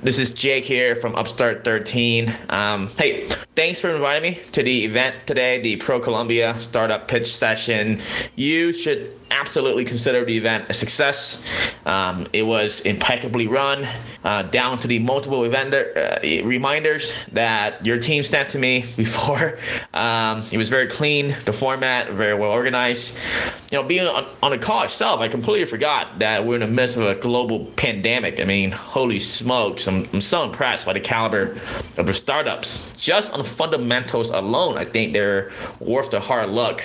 This is Jake here from Upstart 13. Um, hey, thanks for inviting me to the event today, the Pro Colombia Startup Pitch Session. You should absolutely consider the event a success. Um, it was impeccably run, uh, down to the multiple event uh, reminders that your team sent to me before. Um, it was very clean, the format very well organized. You know, being on, on the call itself, I completely forgot that we're in the midst of a global pandemic. I mean, holy smokes, I'm, I'm so impressed by the caliber of the startups. Just on the fundamentals alone, I think they're worth the hard look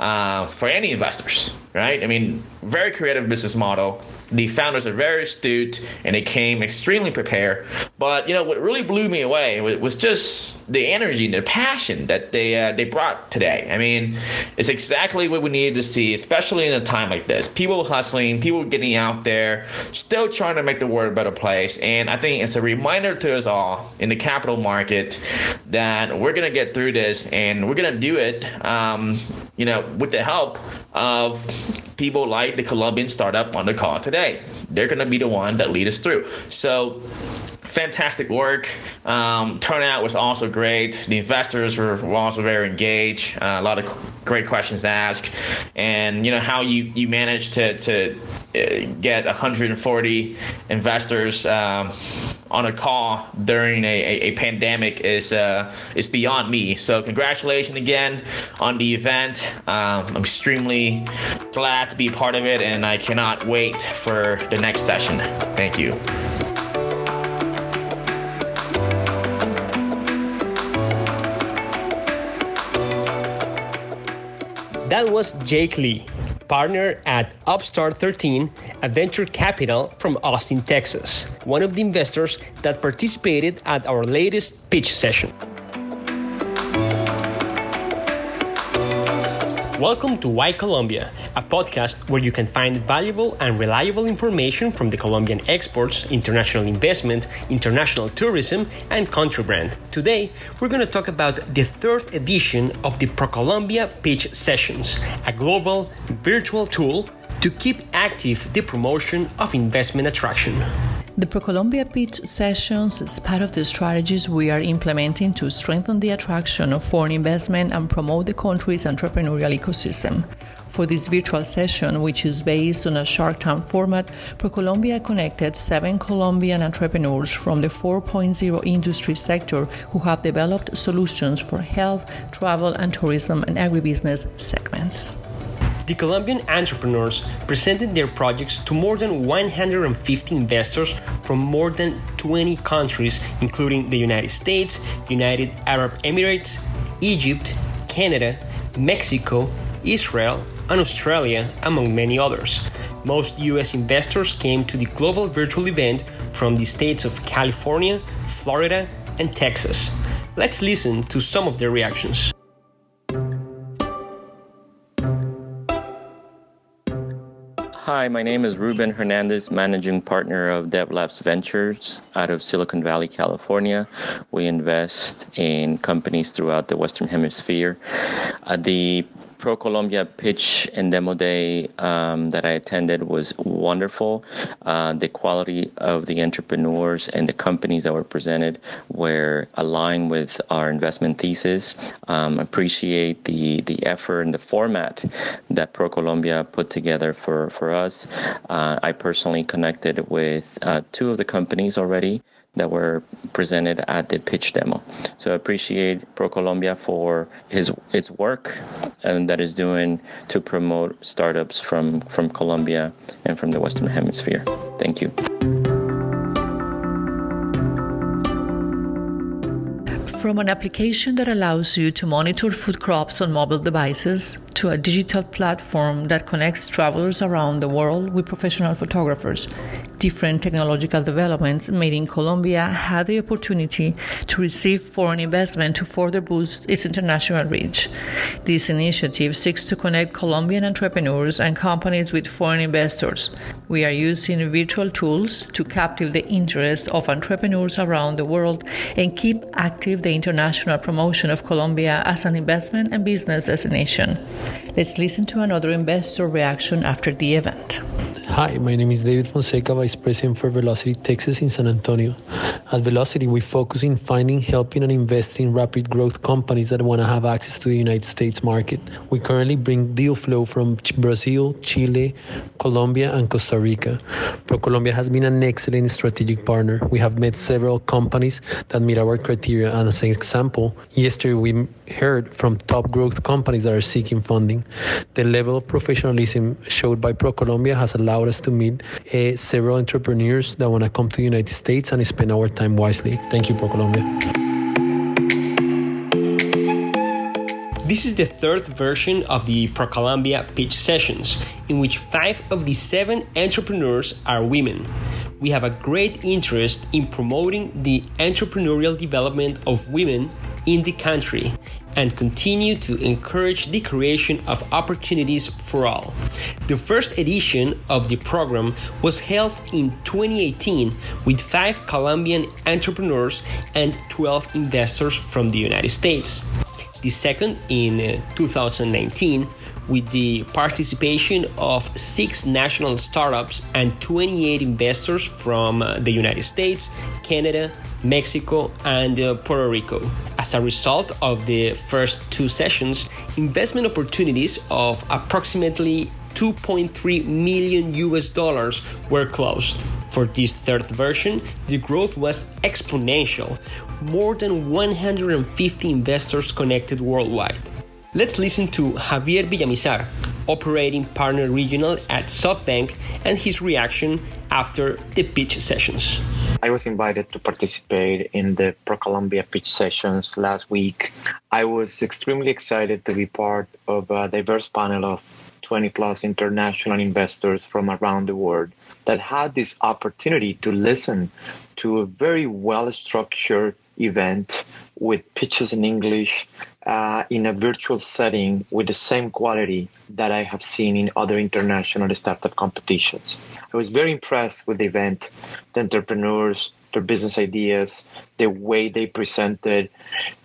uh, for any investors right? I mean, very creative business model. The founders are very astute and they came extremely prepared. But you know what really blew me away was just the energy and the passion that they uh, they brought today. I mean, it's exactly what we needed to see, especially in a time like this. People hustling, people getting out there, still trying to make the world a better place. And I think it's a reminder to us all in the capital market that we're gonna get through this and we're gonna do it. Um, you know, with the help of people like the Colombian startup on the call today. They're going to be the one that lead us through. So fantastic work. Um, turnout was also great. The investors were, also very engaged. Uh, a lot of great questions asked, and you know how you you managed to to uh, get 140 investors um, on a call during a, a, a pandemic is uh, is beyond me. So congratulations again on the event. Um, I'm extremely glad to be part of it, and I cannot wait for the next session. Thank you. That was Jake Lee, partner at Upstart 13, a venture capital from Austin, Texas, one of the investors that participated at our latest pitch session. Welcome to Why Colombia, a podcast where you can find valuable and reliable information from the Colombian exports, international investment, international tourism, and country brand. Today, we're going to talk about the third edition of the ProColombia Pitch Sessions, a global virtual tool to keep active the promotion of investment attraction. The ProColombia pitch sessions is part of the strategies we are implementing to strengthen the attraction of foreign investment and promote the country's entrepreneurial ecosystem. For this virtual session, which is based on a Shark Tank format, ProColombia connected seven Colombian entrepreneurs from the 4.0 industry sector who have developed solutions for health, travel, and tourism and agribusiness segments. The Colombian entrepreneurs presented their projects to more than 150 investors from more than 20 countries, including the United States, United Arab Emirates, Egypt, Canada, Mexico, Israel, and Australia, among many others. Most US investors came to the global virtual event from the states of California, Florida, and Texas. Let's listen to some of their reactions. Hi, my name is Ruben Hernandez, managing partner of DevLabs Ventures out of Silicon Valley, California. We invest in companies throughout the Western Hemisphere. Uh, the Pro Colombia pitch and demo day um, that I attended was wonderful. Uh, the quality of the entrepreneurs and the companies that were presented were aligned with our investment thesis. Um, appreciate the the effort and the format that Pro Colombia put together for for us. Uh, I personally connected with uh, two of the companies already that were presented at the pitch demo. So I appreciate ProColombia for his its work and that is doing to promote startups from from Colombia and from the Western Hemisphere. Thank you. From an application that allows you to monitor food crops on mobile devices to a digital platform that connects travelers around the world with professional photographers, different technological developments made in Colombia had the opportunity to receive foreign investment to further boost its international reach. This initiative seeks to connect Colombian entrepreneurs and companies with foreign investors. We are using virtual tools to capture the interest of entrepreneurs around the world and keep active the international promotion of Colombia as an investment and business destination. Let's listen to another investor reaction after the event. Hi, my name is David Fonseca, Vice President for Velocity Texas in San Antonio. At Velocity, we focus in finding, helping, and investing in rapid growth companies that want to have access to the United States market. We currently bring deal flow from Brazil, Chile, Colombia, and Costa Rica. ProColombia has been an excellent strategic partner. We have met several companies that meet our criteria, and as an example, yesterday we heard from top growth companies that are seeking funding. The level of professionalism showed by ProColombia has allowed us to meet uh, several entrepreneurs that want to come to the United States and spend our time wisely. Thank you, ProColombia. This is the third version of the ProColombia pitch sessions, in which five of the seven entrepreneurs are women. We have a great interest in promoting the entrepreneurial development of women in the country and continue to encourage the creation of opportunities for all. The first edition of the program was held in 2018 with five Colombian entrepreneurs and 12 investors from the United States. The second in uh, 2019 with the participation of six national startups and 28 investors from the United States, Canada, Mexico, and uh, Puerto Rico. As a result of the first two sessions, investment opportunities of approximately 2.3 million US dollars were closed. For this third version, the growth was exponential, more than 150 investors connected worldwide. Let's listen to Javier Villamizar, operating partner regional at SoftBank, and his reaction after the pitch sessions. I was invited to participate in the ProColombia pitch sessions last week. I was extremely excited to be part of a diverse panel of 20 plus international investors from around the world that had this opportunity to listen to a very well structured event with pitches in English uh, in a virtual setting with the same quality that I have seen in other international startup competitions. I was very impressed with the event, the entrepreneurs, their business ideas, the way they presented,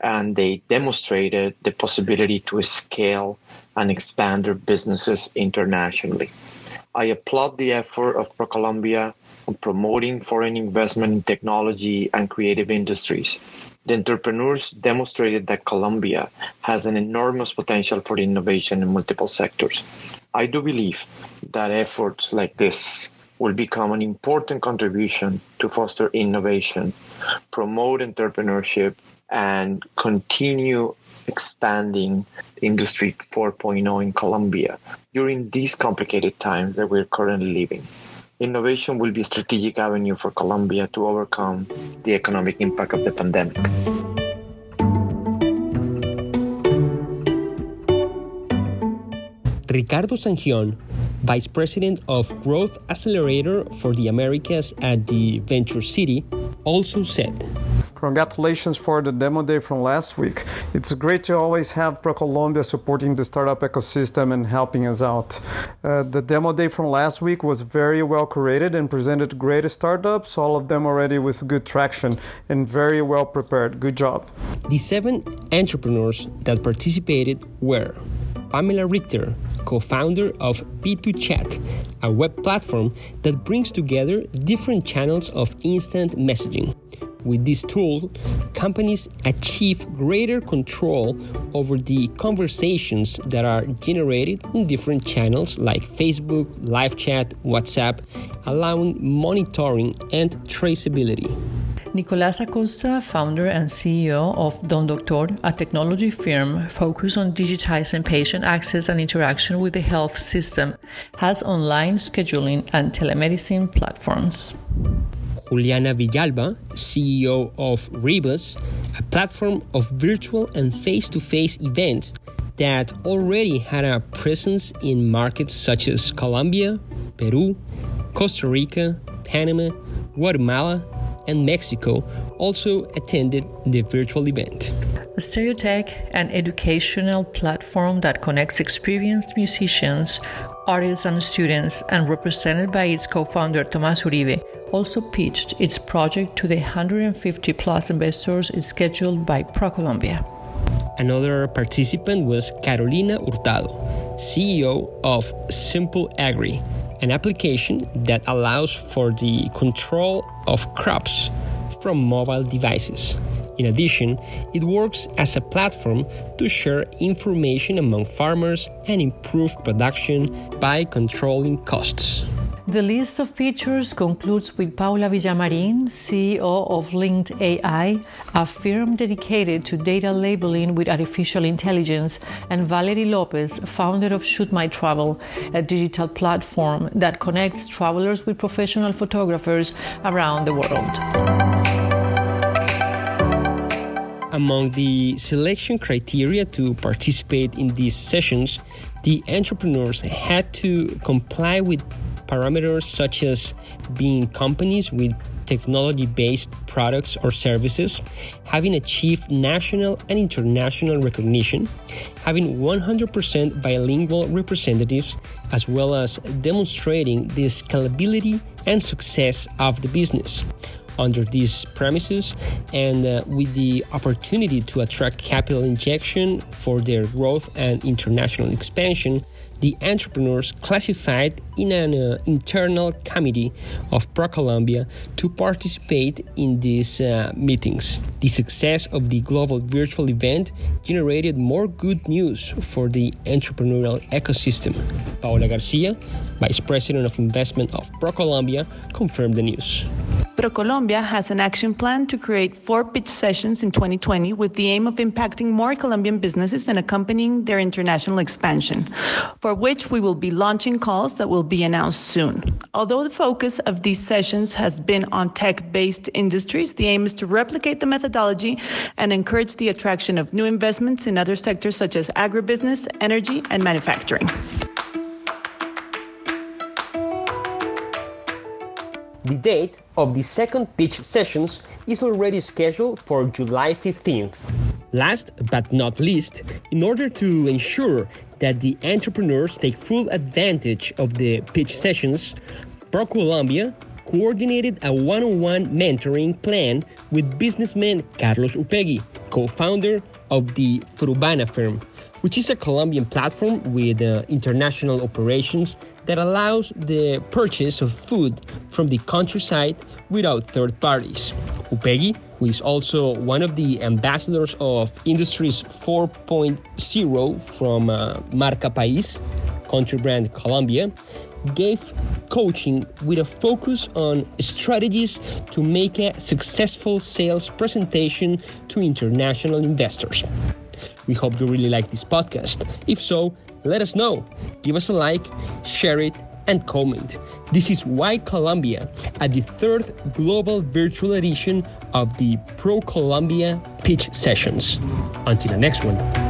and they demonstrated the possibility to scale and expand their businesses internationally. I applaud the effort of ProColombia on promoting foreign investment in technology and creative industries. The entrepreneurs demonstrated that Colombia has an enormous potential for innovation in multiple sectors. I do believe that efforts like this will become an important contribution to foster innovation, promote entrepreneurship, and continue expanding Industry 4.0 in Colombia during these complicated times that we're currently living. Innovation will be a strategic avenue for Colombia to overcome the economic impact of the pandemic. Ricardo Sangion, Vice President of Growth Accelerator for the Americas at the Venture City, also said Congratulations for the demo day from last week. It's great to always have ProColombia supporting the startup ecosystem and helping us out. Uh, the demo day from last week was very well curated and presented great startups, all of them already with good traction and very well prepared. Good job. The seven entrepreneurs that participated were Pamela Richter, co founder of B2Chat, a web platform that brings together different channels of instant messaging. With this tool, companies achieve greater control over the conversations that are generated in different channels like Facebook, live chat, WhatsApp, allowing monitoring and traceability. Nicolas Acosta, founder and CEO of Don Doctor, a technology firm focused on digitizing patient access and interaction with the health system, has online scheduling and telemedicine platforms. Juliana Villalba, CEO of Rebus, a platform of virtual and face to face events that already had a presence in markets such as Colombia, Peru, Costa Rica, Panama, Guatemala, and Mexico, also attended the virtual event. Stereotech, an educational platform that connects experienced musicians, artists, and students, and represented by its co founder Tomas Uribe, also pitched its project to the 150 plus investors scheduled by ProColombia. Another participant was Carolina Hurtado, CEO of Simple Agri, an application that allows for the control of crops from mobile devices. In addition, it works as a platform to share information among farmers and improve production by controlling costs. The list of features concludes with Paula Villamarin, CEO of Linked AI, a firm dedicated to data labeling with artificial intelligence, and Valerie Lopez, founder of Shoot My Travel, a digital platform that connects travelers with professional photographers around the world. Among the selection criteria to participate in these sessions, the entrepreneurs had to comply with parameters such as being companies with technology based products or services, having achieved national and international recognition, having 100% bilingual representatives, as well as demonstrating the scalability and success of the business under these premises and uh, with the opportunity to attract capital injection for their growth and international expansion the entrepreneurs classified in an uh, internal committee of ProColombia to participate in these uh, meetings. The success of the global virtual event generated more good news for the entrepreneurial ecosystem. Paola Garcia, Vice President of Investment of ProColombia, confirmed the news. ProColombia has an action plan to create four pitch sessions in 2020 with the aim of impacting more Colombian businesses and accompanying their international expansion, for which we will be launching calls that will be announced soon. Although the focus of these sessions has been on tech based industries, the aim is to replicate the methodology and encourage the attraction of new investments in other sectors such as agribusiness, energy, and manufacturing. The date of the second pitch sessions is already scheduled for July 15th. Last but not least, in order to ensure that the entrepreneurs take full advantage of the pitch sessions, ProColombia coordinated a one on one mentoring plan with businessman Carlos Upegui, co founder of the Frubana firm, which is a Colombian platform with uh, international operations that allows the purchase of food from the countryside without third parties. Upegui, who is also one of the ambassadors of Industries 4.0 from uh, Marca País, country brand Colombia, gave coaching with a focus on strategies to make a successful sales presentation to international investors. We hope you really like this podcast. If so, let us know. Give us a like, share it, and comment. This is Why Colombia at the third global virtual edition of the ProColombia Pitch Sessions. Until the next one.